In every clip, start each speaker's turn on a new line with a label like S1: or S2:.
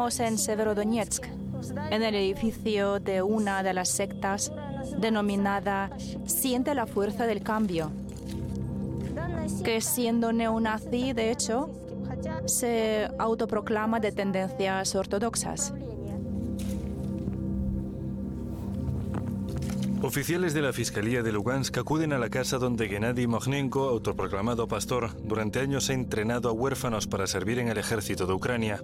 S1: Estamos en Severodonetsk, en el edificio de una de las sectas denominada Siente la fuerza del cambio, que siendo neonazi, de hecho, se autoproclama de tendencias ortodoxas.
S2: Oficiales de la Fiscalía de Lugansk acuden a la casa donde Gennady Mognenko, autoproclamado pastor, durante años ha entrenado a huérfanos para servir en el ejército de Ucrania.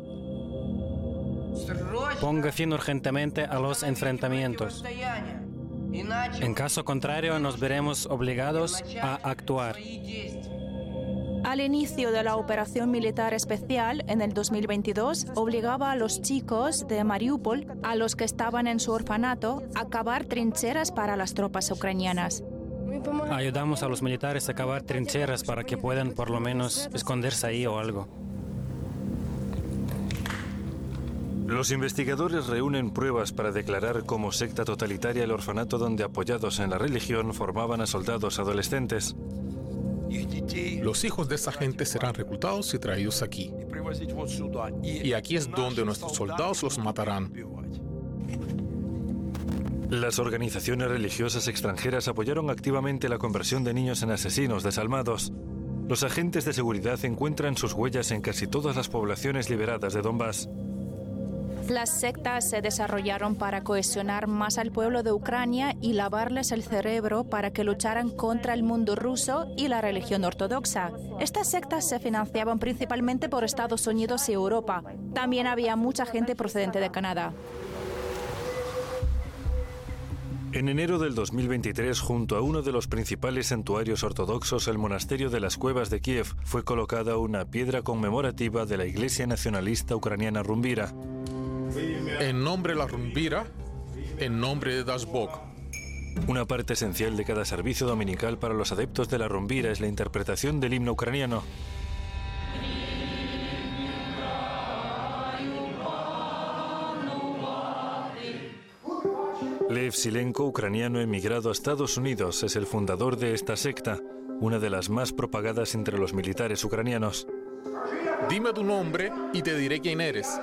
S3: Ponga fin urgentemente a los enfrentamientos. En caso contrario, nos veremos obligados a actuar.
S1: Al inicio de la operación militar especial en el 2022, obligaba a los chicos de Mariupol, a los que estaban en su orfanato, a cavar trincheras para las tropas ucranianas.
S3: Ayudamos a los militares a cavar trincheras para que puedan por lo menos esconderse ahí o algo.
S2: Los investigadores reúnen pruebas para declarar como secta totalitaria el orfanato donde apoyados en la religión formaban a soldados adolescentes.
S4: Los hijos de esa gente serán reclutados y traídos aquí. Y aquí es donde nuestros soldados los matarán.
S2: Las organizaciones religiosas extranjeras apoyaron activamente la conversión de niños en asesinos desalmados. Los agentes de seguridad encuentran sus huellas en casi todas las poblaciones liberadas de Donbass.
S1: Las sectas se desarrollaron para cohesionar más al pueblo de Ucrania y lavarles el cerebro para que lucharan contra el mundo ruso y la religión ortodoxa. Estas sectas se financiaban principalmente por Estados Unidos y Europa. También había mucha gente procedente de Canadá.
S2: En enero del 2023, junto a uno de los principales santuarios ortodoxos, el monasterio de las Cuevas de Kiev, fue colocada una piedra conmemorativa de la Iglesia Nacionalista Ucraniana Rumbira.
S4: En nombre de la Rumbira, en nombre de Dashbok.
S2: Una parte esencial de cada servicio dominical para los adeptos de la Rumbira es la interpretación del himno ucraniano. Lev Silenko, ucraniano emigrado a Estados Unidos, es el fundador de esta secta, una de las más propagadas entre los militares ucranianos.
S4: Dime tu nombre y te diré quién eres.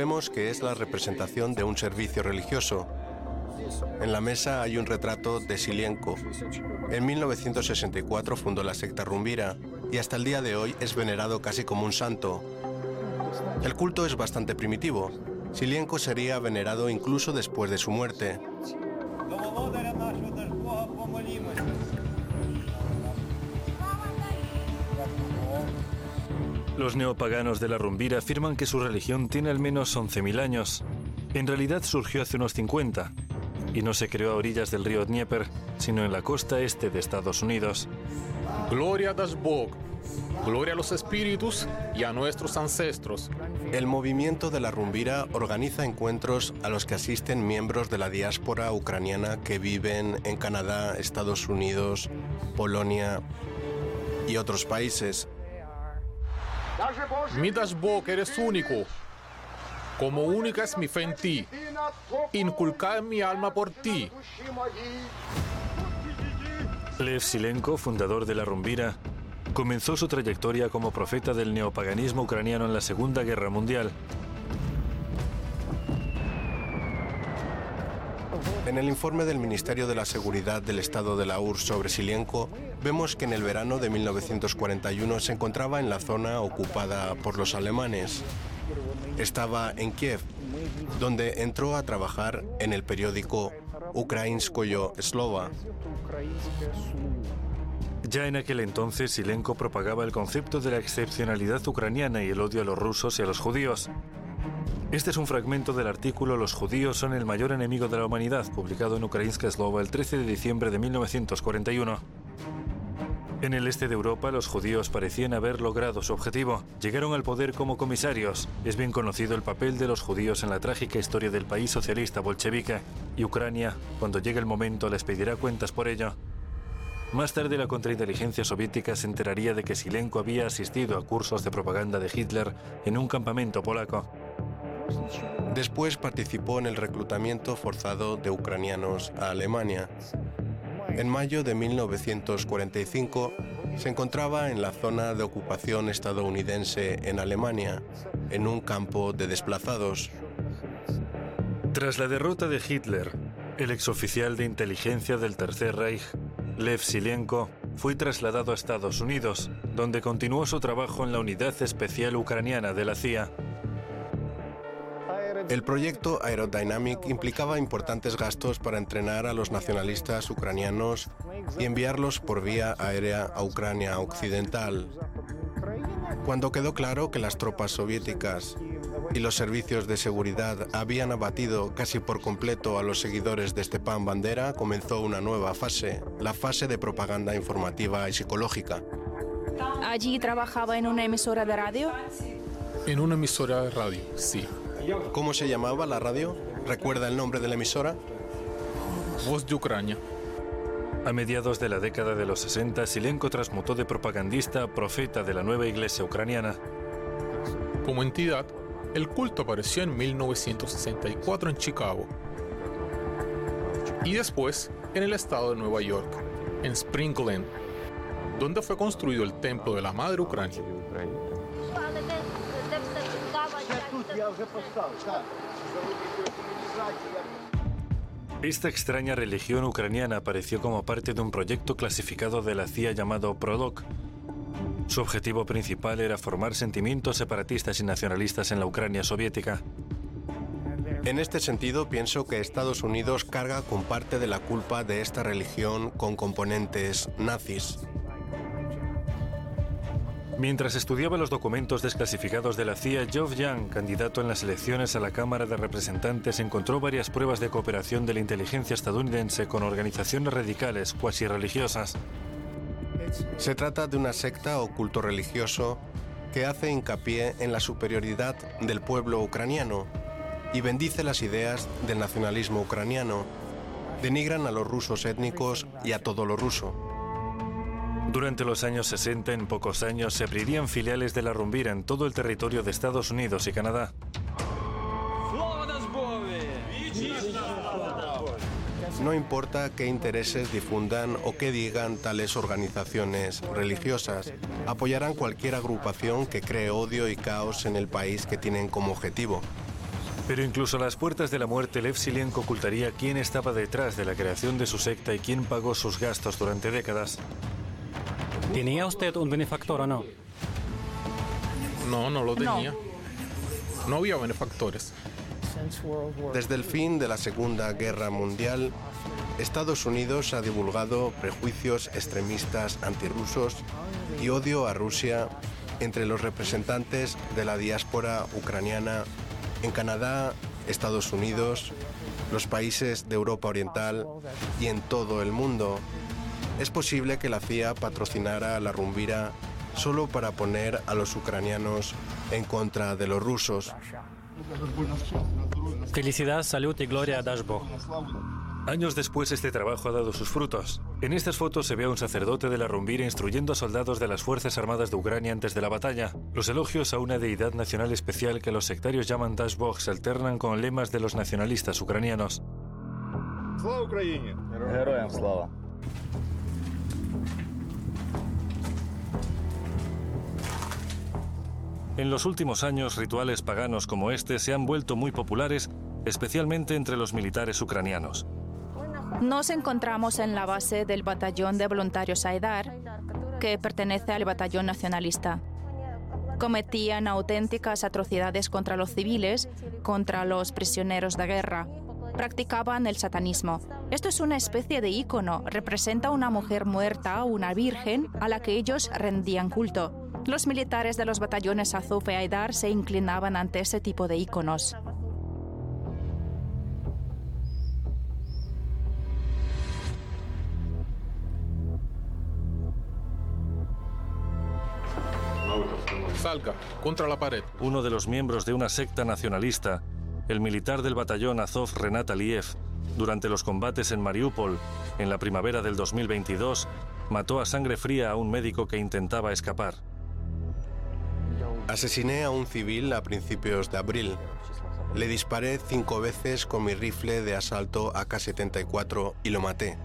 S5: Vemos que es la representación de un servicio religioso. En la mesa hay un retrato de Silienko. En 1964 fundó la secta Rumbira y hasta el día de hoy es venerado casi como un santo. El culto es bastante primitivo. Silienko sería venerado incluso después de su muerte.
S2: Los neopaganos de la Rumbira afirman que su religión tiene al menos 11.000 años. En realidad surgió hace unos 50 y no se creó a orillas del río Dnieper, sino en la costa este de Estados Unidos.
S4: Gloria a Dashbog, gloria a los espíritus y a nuestros ancestros.
S5: El movimiento de la Rumbira organiza encuentros a los que asisten miembros de la diáspora ucraniana que viven en Canadá, Estados Unidos, Polonia y otros países.
S4: Mi Dashbog eres único. Como única es mi fe en ti. Inculcar mi alma por ti.
S2: Lev Silenko, fundador de la Rumbira, comenzó su trayectoria como profeta del neopaganismo ucraniano en la Segunda Guerra Mundial.
S5: En el informe del Ministerio de la Seguridad del Estado de la URSS sobre Silienko, vemos que en el verano de 1941 se encontraba en la zona ocupada por los alemanes. Estaba en Kiev, donde entró a trabajar en el periódico Ukrainskoyo Slova.
S2: Ya en aquel entonces, Silenko propagaba el concepto de la excepcionalidad ucraniana y el odio a los rusos y a los judíos. Este es un fragmento del artículo Los judíos son el mayor enemigo de la humanidad, publicado en Ukrainska Slova el 13 de diciembre de 1941. En el este de Europa, los judíos parecían haber logrado su objetivo. Llegaron al poder como comisarios. Es bien conocido el papel de los judíos en la trágica historia del país socialista bolchevique. Y Ucrania, cuando llegue el momento, les pedirá cuentas por ello. Más tarde, la contrainteligencia soviética se enteraría de que Silenko había asistido a cursos de propaganda de Hitler en un campamento polaco.
S5: Después participó en el reclutamiento forzado de ucranianos a Alemania. En mayo de 1945 se encontraba en la zona de ocupación estadounidense en Alemania, en un campo de desplazados.
S2: Tras la derrota de Hitler, el exoficial de inteligencia del Tercer Reich, Lev Silenko, fue trasladado a Estados Unidos, donde continuó su trabajo en la Unidad Especial Ucraniana de la CIA.
S5: El proyecto Aerodynamic implicaba importantes gastos para entrenar a los nacionalistas ucranianos y enviarlos por vía aérea a Ucrania Occidental. Cuando quedó claro que las tropas soviéticas y los servicios de seguridad habían abatido casi por completo a los seguidores de Stepan Bandera, comenzó una nueva fase, la fase de propaganda informativa y psicológica.
S1: ¿Allí trabajaba en una emisora de radio?
S4: En una emisora de radio, sí.
S5: ¿Cómo se llamaba la radio? ¿Recuerda el nombre de la emisora?
S4: Voz de Ucrania.
S2: A mediados de la década de los 60, Silenko transmutó de propagandista a profeta de la nueva iglesia ucraniana.
S4: Como entidad, el culto apareció en 1964 en Chicago y después en el estado de Nueva York, en Spring Glen, donde fue construido el templo de la Madre Ucrania.
S2: Esta extraña religión ucraniana apareció como parte de un proyecto clasificado de la CIA llamado PRODOC. Su objetivo principal era formar sentimientos separatistas y nacionalistas en la Ucrania soviética.
S5: En este sentido, pienso que Estados Unidos carga con parte de la culpa de esta religión con componentes nazis.
S2: Mientras estudiaba los documentos desclasificados de la CIA, Geoff Young, candidato en las elecciones a la Cámara de Representantes, encontró varias pruebas de cooperación de la inteligencia estadounidense con organizaciones radicales cuasi religiosas.
S5: Se trata de una secta o culto religioso que hace hincapié en la superioridad del pueblo ucraniano y bendice las ideas del nacionalismo ucraniano. Denigran a los rusos étnicos y a todo lo ruso.
S2: Durante los años 60, en pocos años, se abrirían filiales de la Rumbira en todo el territorio de Estados Unidos y Canadá.
S5: No importa qué intereses difundan o qué digan tales organizaciones religiosas, apoyarán cualquier agrupación que cree odio y caos en el país que tienen como objetivo.
S2: Pero incluso a las puertas de la muerte, Lev Silenko ocultaría quién estaba detrás de la creación de su secta y quién pagó sus gastos durante décadas.
S3: ¿Tenía usted un benefactor o no?
S4: No, no lo tenía. No, había benefactores.
S5: Desde el fin de la Segunda Guerra Mundial, Estados Unidos ha divulgado prejuicios extremistas antirrusos y odio a Rusia entre los representantes de la diáspora ucraniana en Canadá, Estados Unidos, los países de Europa Oriental y en todo el mundo. Es posible que la CIA patrocinara a la Rumbira solo para poner a los ucranianos en contra de los rusos.
S3: Felicidad, salud y gloria a Dashbo.
S2: Años después este trabajo ha dado sus frutos. En estas fotos se ve a un sacerdote de la Rumbira instruyendo a soldados de las Fuerzas Armadas de Ucrania antes de la batalla. Los elogios a una deidad nacional especial que los sectarios llaman Dashbog se alternan con lemas de los nacionalistas ucranianos. En los últimos años, rituales paganos como este se han vuelto muy populares, especialmente entre los militares ucranianos.
S1: Nos encontramos en la base del batallón de voluntarios Aidar, que pertenece al batallón nacionalista. Cometían auténticas atrocidades contra los civiles, contra los prisioneros de guerra. Practicaban el satanismo. Esto es una especie de ícono, representa una mujer muerta, una virgen, a la que ellos rendían culto. Los militares de los batallones Azov y Aidar se inclinaban ante ese tipo de íconos.
S4: Salga, contra la pared.
S2: Uno de los miembros de una secta nacionalista, el militar del batallón Azov Renat Aliev, durante los combates en Mariupol, en la primavera del 2022, mató a sangre fría a un médico que intentaba escapar.
S5: Asesiné a un civil a principios de abril. Le disparé cinco veces con mi rifle de asalto AK-74 y lo maté.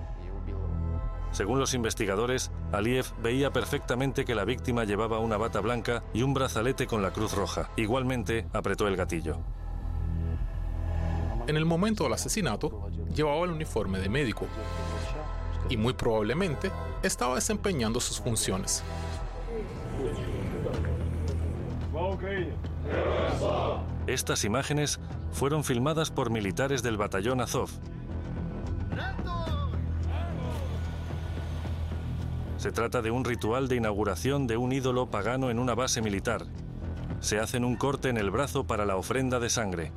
S2: Según los investigadores, Aliyev veía perfectamente que la víctima llevaba una bata blanca y un brazalete con la cruz roja. Igualmente, apretó el gatillo.
S4: En el momento del asesinato, llevaba el uniforme de médico y muy probablemente estaba desempeñando sus funciones.
S2: Estas imágenes fueron filmadas por militares del batallón Azov. Se trata de un ritual de inauguración de un ídolo pagano en una base militar. Se hacen un corte en el brazo para la ofrenda de sangre.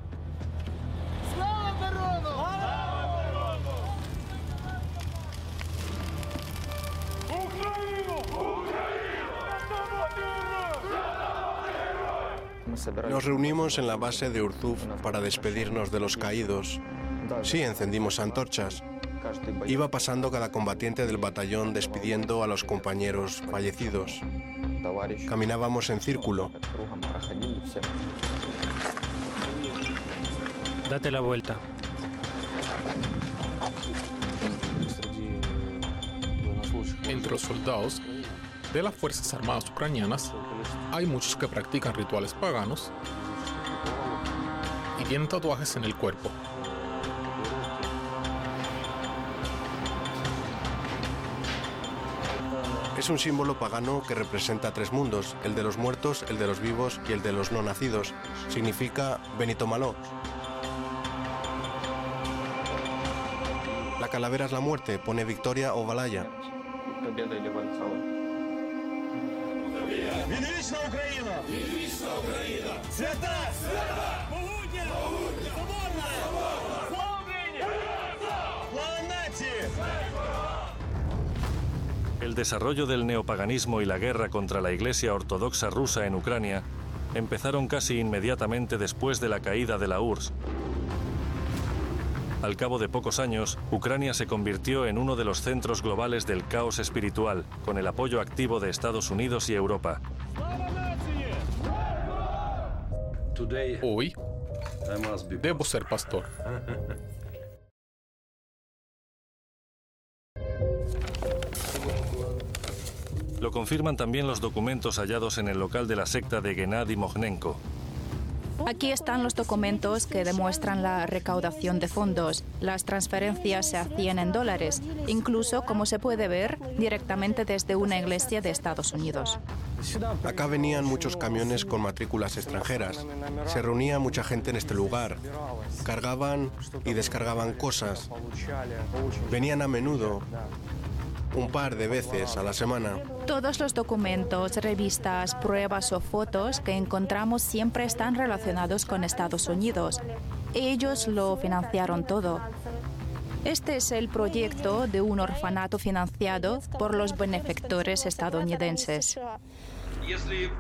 S5: Nos reunimos en la base de Urzuf para despedirnos de los caídos. Sí, encendimos antorchas. Iba pasando cada combatiente del batallón despidiendo a los compañeros fallecidos. Caminábamos en círculo.
S3: Date la vuelta.
S4: Entre los soldados de las Fuerzas Armadas ucranianas hay muchos que practican rituales paganos y tienen tatuajes en el cuerpo.
S5: Es un símbolo pagano que representa tres mundos, el de los muertos, el de los vivos y el de los no nacidos. Significa Benito Maló. La calavera es la muerte, pone victoria o balaya.
S2: El desarrollo del neopaganismo y la guerra contra la Iglesia Ortodoxa rusa en Ucrania empezaron casi inmediatamente después de la caída de la URSS. Al cabo de pocos años, Ucrania se convirtió en uno de los centros globales del caos espiritual, con el apoyo activo de Estados Unidos y Europa.
S4: Hoy debo ser pastor.
S2: Lo confirman también los documentos hallados en el local de la secta de Gennady Mognenko.
S1: Aquí están los documentos que demuestran la recaudación de fondos. Las transferencias se hacían en dólares, incluso, como se puede ver, directamente desde una iglesia de Estados Unidos.
S5: Acá venían muchos camiones con matrículas extranjeras. Se reunía mucha gente en este lugar. Cargaban y descargaban cosas. Venían a menudo, un par de veces a la semana.
S1: Todos los documentos, revistas, pruebas o fotos que encontramos siempre están relacionados con Estados Unidos. Ellos lo financiaron todo. Este es el proyecto de un orfanato financiado por los benefactores estadounidenses.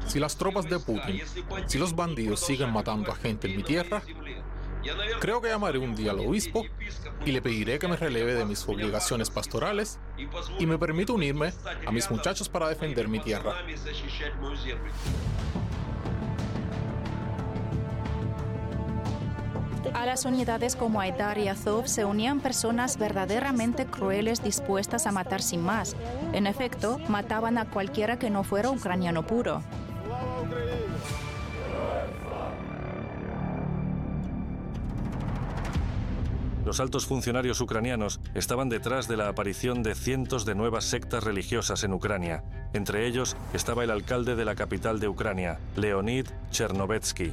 S4: Si las tropas de Putin, si los bandidos siguen matando a gente en mi tierra, Creo que llamaré un día al obispo y le pediré que me releve de mis obligaciones pastorales y me permita unirme a mis muchachos para defender mi tierra.
S1: A las unidades como Aidar y Azov se unían personas verdaderamente crueles dispuestas a matar sin más. En efecto, mataban a cualquiera que no fuera ucraniano puro.
S2: Los altos funcionarios ucranianos estaban detrás de la aparición de cientos de nuevas sectas religiosas en Ucrania. Entre ellos estaba el alcalde de la capital de Ucrania, Leonid Chernovetsky.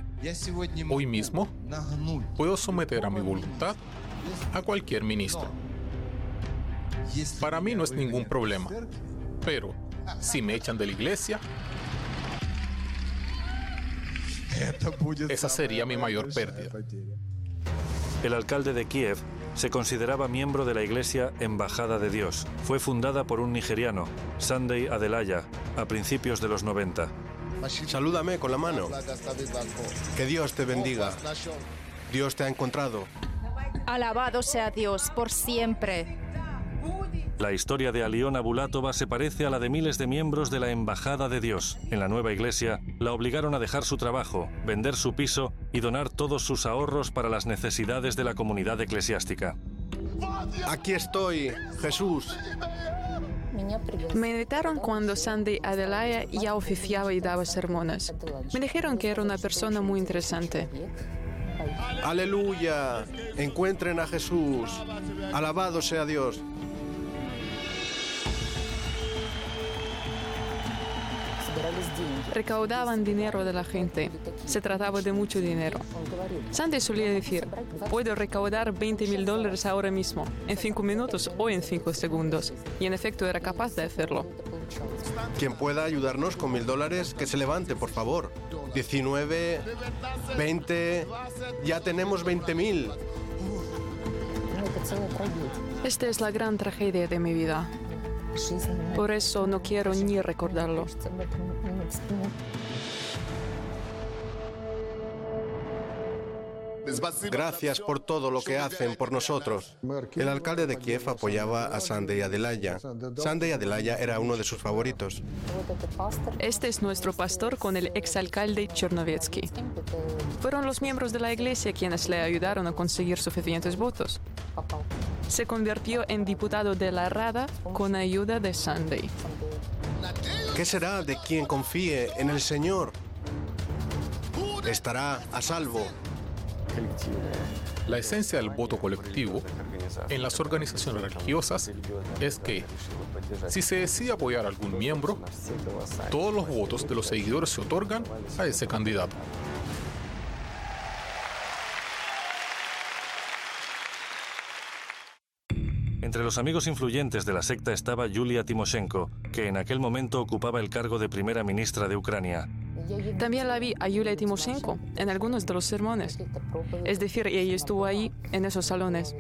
S4: Hoy mismo puedo someter a mi voluntad a cualquier ministro. Para mí no es ningún problema, pero si me echan de la iglesia, esa sería mi mayor pérdida.
S2: El alcalde de Kiev se consideraba miembro de la iglesia Embajada de Dios. Fue fundada por un nigeriano, Sunday Adelaya, a principios de los 90.
S5: Salúdame con la mano. Que Dios te bendiga. Dios te ha encontrado.
S1: Alabado sea Dios por siempre.
S2: La historia de Aliona Bulatova se parece a la de miles de miembros de la Embajada de Dios. En la nueva iglesia, la obligaron a dejar su trabajo, vender su piso y donar todos sus ahorros para las necesidades de la comunidad eclesiástica.
S5: Aquí estoy, Jesús.
S6: Me invitaron cuando Sandy Adelaya ya oficiaba y daba sermones. Me dijeron que era una persona muy interesante.
S5: Aleluya. Encuentren a Jesús. Alabado sea Dios.
S6: Recaudaban dinero de la gente. Se trataba de mucho dinero. Sandy solía decir, puedo recaudar 20 mil dólares ahora mismo, en 5 minutos o en 5 segundos. Y en efecto era capaz de hacerlo.
S5: Quien pueda ayudarnos con mil dólares, que se levante, por favor. 19, 20, ya tenemos 20 mil.
S6: Esta es la gran tragedia de mi vida. Por eso no quiero ni recordarlo.
S5: Gracias por todo lo que hacen por nosotros. El alcalde de Kiev apoyaba a Sandy Adelaya. Sandy Adelaya era uno de sus favoritos.
S6: Este es nuestro pastor con el exalcalde Chernovetsky. Fueron los miembros de la iglesia quienes le ayudaron a conseguir suficientes votos. Se convirtió en diputado de la Rada con ayuda de Sandy.
S5: ¿Qué será de quien confíe en el Señor? Estará a salvo.
S4: La esencia del voto colectivo en las organizaciones religiosas es que si se decide apoyar a algún miembro, todos los votos de los seguidores se otorgan a ese candidato.
S2: Entre los amigos influyentes de la secta estaba Yulia Timoshenko, que en aquel momento ocupaba el cargo de primera ministra de Ucrania.
S6: También la vi a Yulia Timoshenko en algunos de los sermones. Es decir, ella estuvo ahí en esos salones.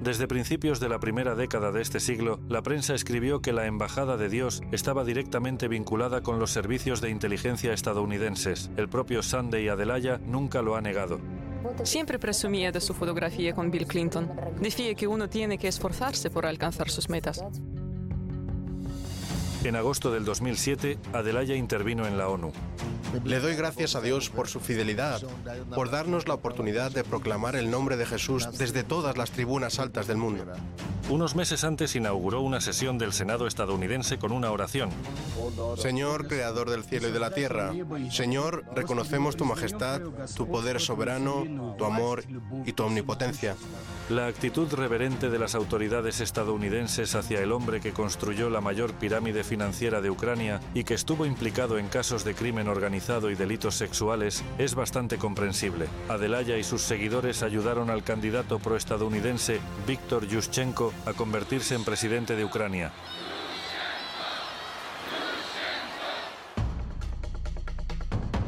S2: Desde principios de la primera década de este siglo, la prensa escribió que la Embajada de Dios estaba directamente vinculada con los servicios de inteligencia estadounidenses. El propio Sunday Adelaya nunca lo ha negado.
S6: Siempre presumía de su fotografía con Bill Clinton. Decía que uno tiene que esforzarse por alcanzar sus metas.
S2: En agosto del 2007, Adelaya intervino en la ONU.
S5: Le doy gracias a Dios por su fidelidad, por darnos la oportunidad de proclamar el nombre de Jesús desde todas las tribunas altas del mundo.
S2: Unos meses antes inauguró una sesión del Senado estadounidense con una oración.
S5: Señor, creador del cielo y de la tierra, Señor, reconocemos tu majestad, tu poder soberano, tu amor y tu omnipotencia.
S2: La actitud reverente de las autoridades estadounidenses hacia el hombre que construyó la mayor pirámide financiera de Ucrania y que estuvo implicado en casos de crimen organizado y delitos sexuales es bastante comprensible. Adelaya y sus seguidores ayudaron al candidato proestadounidense Víctor Yushchenko a convertirse en presidente de Ucrania.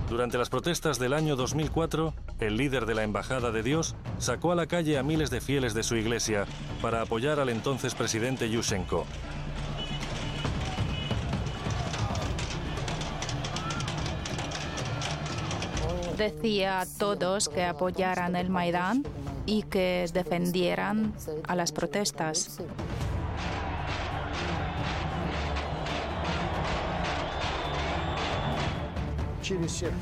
S2: Durante las protestas del año 2004, el líder de la Embajada de Dios sacó a la calle a miles de fieles de su iglesia para apoyar al entonces presidente Yushchenko.
S1: Decía a todos que apoyaran el Maidán y que defendieran a las protestas.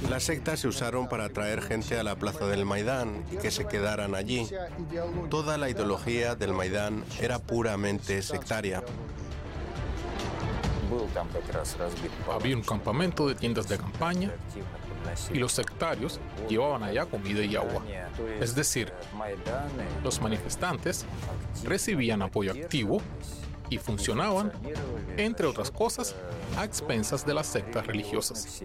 S5: Las sectas se usaron para atraer gente a la plaza del Maidán y que se quedaran allí. Toda la ideología del Maidán era puramente sectaria.
S4: Había un campamento de tiendas de campaña y los sectarios llevaban allá comida y agua. Es decir, los manifestantes recibían apoyo activo y funcionaban, entre otras cosas, a expensas de las sectas religiosas.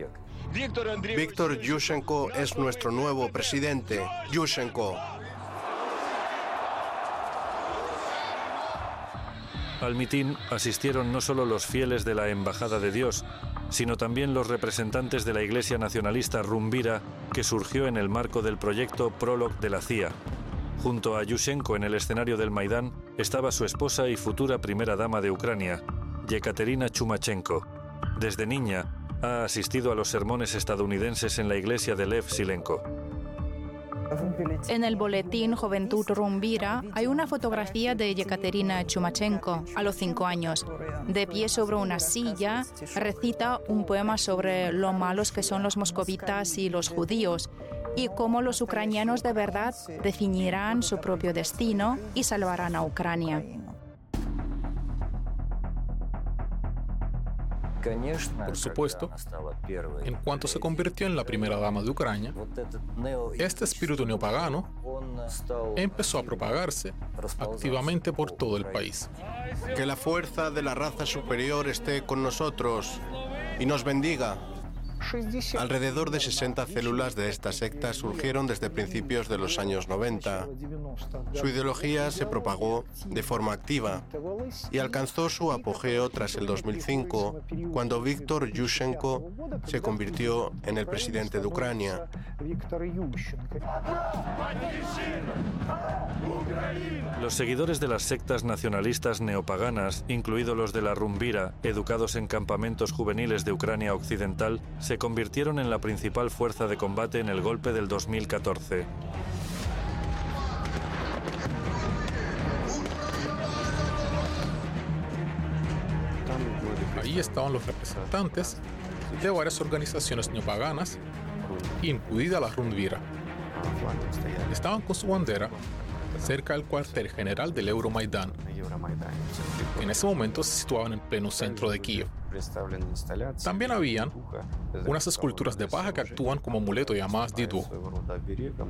S5: Víctor Yushchenko es nuestro nuevo presidente. Yushchenko.
S2: Al mitin asistieron no solo los fieles de la Embajada de Dios, sino también los representantes de la Iglesia Nacionalista Rumbira, que surgió en el marco del proyecto Prolog de la CIA. Junto a Yushchenko en el escenario del Maidán estaba su esposa y futura primera dama de Ucrania, Yekaterina Chumachenko. Desde niña ha asistido a los sermones estadounidenses en la iglesia de Lev Silenko.
S1: En el boletín Juventud Rumbira hay una fotografía de Yekaterina Chumachenko a los cinco años. De pie sobre una silla, recita un poema sobre lo malos que son los moscovitas y los judíos y cómo los ucranianos de verdad definirán su propio destino y salvarán a Ucrania.
S4: Por supuesto, en cuanto se convirtió en la primera dama de Ucrania, este espíritu neopagano empezó a propagarse activamente por todo el país.
S5: Que la fuerza de la raza superior esté con nosotros y nos bendiga. Alrededor de 60 células de esta secta surgieron desde principios de los años 90. Su ideología se propagó de forma activa y alcanzó su apogeo tras el 2005, cuando Víctor Yushchenko se convirtió en el presidente de Ucrania.
S2: Los seguidores de las sectas nacionalistas neopaganas, incluidos los de la Rumbira, educados en campamentos juveniles de Ucrania Occidental, se convirtieron en la principal fuerza de combate en el golpe del 2014.
S4: Ahí estaban los representantes de varias organizaciones neopaganas, incluida la Rundvira. Estaban con su bandera cerca del cuartel general del Euromaidán. En ese momento se situaban en pleno centro de Kiev. También habían unas esculturas de paja que actúan como amuleto llamadas Didu,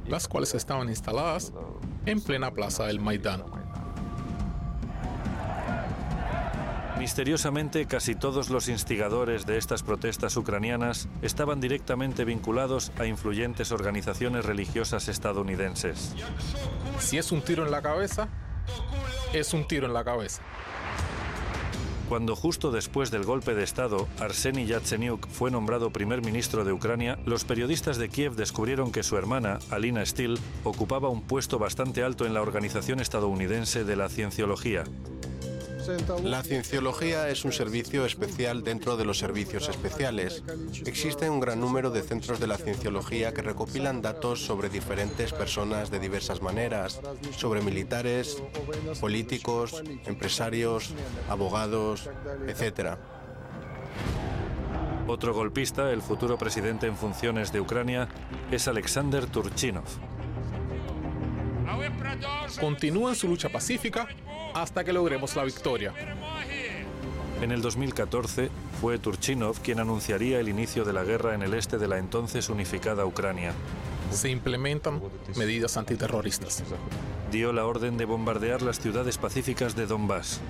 S4: las cuales estaban instaladas en plena plaza del Maidán.
S2: Misteriosamente, casi todos los instigadores de estas protestas ucranianas estaban directamente vinculados a influyentes organizaciones religiosas estadounidenses.
S4: Si es un tiro en la cabeza, es un tiro en la cabeza.
S2: Cuando justo después del golpe de Estado, Arseny Yatsenyuk fue nombrado primer ministro de Ucrania, los periodistas de Kiev descubrieron que su hermana, Alina Steele, ocupaba un puesto bastante alto en la organización estadounidense de la cienciología.
S5: La cienciología es un servicio especial dentro de los servicios especiales. Existe un gran número de centros de la cienciología que recopilan datos sobre diferentes personas de diversas maneras, sobre militares, políticos, empresarios, abogados, etc.
S2: Otro golpista, el futuro presidente en funciones de Ucrania, es Alexander Turchinov.
S4: Continúan su lucha pacífica hasta que logremos la victoria.
S2: En el 2014 fue Turchinov quien anunciaría el inicio de la guerra en el este de la entonces unificada Ucrania.
S4: Se implementan medidas antiterroristas.
S2: Dio la orden de bombardear las ciudades pacíficas de Donbass.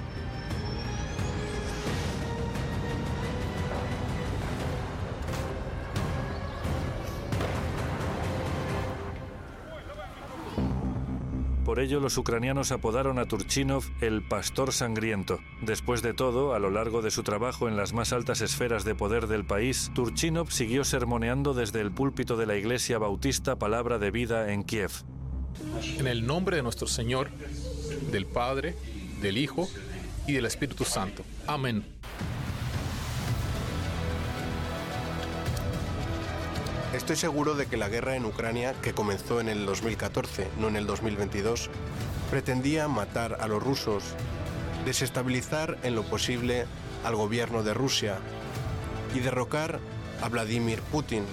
S2: Por ello, los ucranianos apodaron a Turchinov el Pastor Sangriento. Después de todo, a lo largo de su trabajo en las más altas esferas de poder del país, Turchinov siguió sermoneando desde el púlpito de la Iglesia Bautista Palabra de Vida en Kiev.
S4: En el nombre de nuestro Señor, del Padre, del Hijo y del Espíritu Santo. Amén.
S5: Estoy seguro de que la guerra en Ucrania, que comenzó en el 2014, no en el 2022, pretendía matar a los rusos, desestabilizar en lo posible al gobierno de Rusia y derrocar a Vladimir Putin.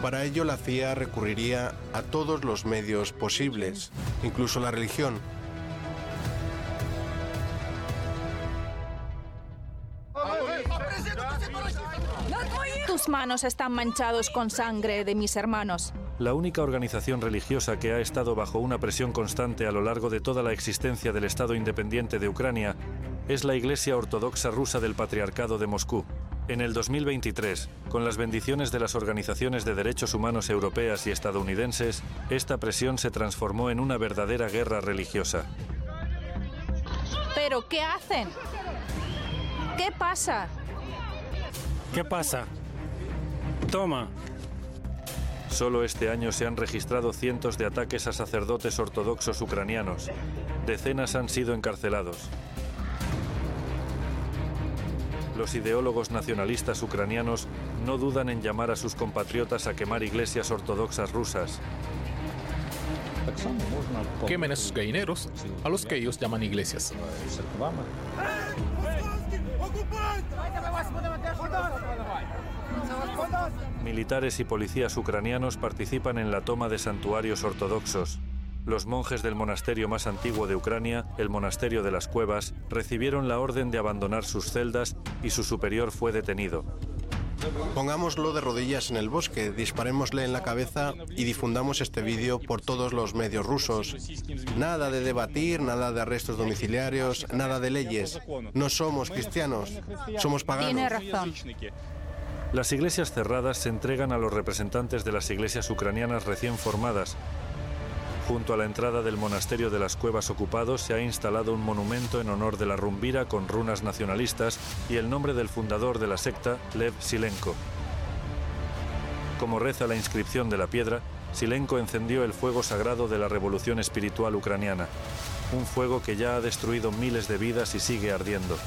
S5: Para ello la CIA recurriría a todos los medios posibles, incluso la religión,
S1: Tus manos están manchados con sangre de mis hermanos.
S2: La única organización religiosa que ha estado bajo una presión constante a lo largo de toda la existencia del Estado independiente de Ucrania es la Iglesia Ortodoxa Rusa del Patriarcado de Moscú. En el 2023, con las bendiciones de las organizaciones de derechos humanos europeas y estadounidenses, esta presión se transformó en una verdadera guerra religiosa.
S1: ¿Pero qué hacen? ¿Qué pasa?
S3: ¿Qué pasa? Toma.
S2: Solo este año se han registrado cientos de ataques a sacerdotes ortodoxos ucranianos. Decenas han sido encarcelados. Los ideólogos nacionalistas ucranianos no dudan en llamar a sus compatriotas a quemar iglesias ortodoxas rusas.
S4: Quemen esos gallineros a los que ellos llaman iglesias.
S2: Militares y policías ucranianos participan en la toma de santuarios ortodoxos. Los monjes del monasterio más antiguo de Ucrania, el monasterio de las Cuevas, recibieron la orden de abandonar sus celdas y su superior fue detenido.
S5: Pongámoslo de rodillas en el bosque, disparémosle en la cabeza y difundamos este vídeo por todos los medios rusos. Nada de debatir, nada de arrestos domiciliarios, nada de leyes. No somos cristianos, somos paganos.
S1: Tiene razón.
S2: Las iglesias cerradas se entregan a los representantes de las iglesias ucranianas recién formadas. Junto a la entrada del monasterio de las cuevas ocupados se ha instalado un monumento en honor de la rumbira con runas nacionalistas y el nombre del fundador de la secta, Lev Silenko. Como reza la inscripción de la piedra, Silenko encendió el fuego sagrado de la revolución espiritual ucraniana, un fuego que ya ha destruido miles de vidas y sigue ardiendo.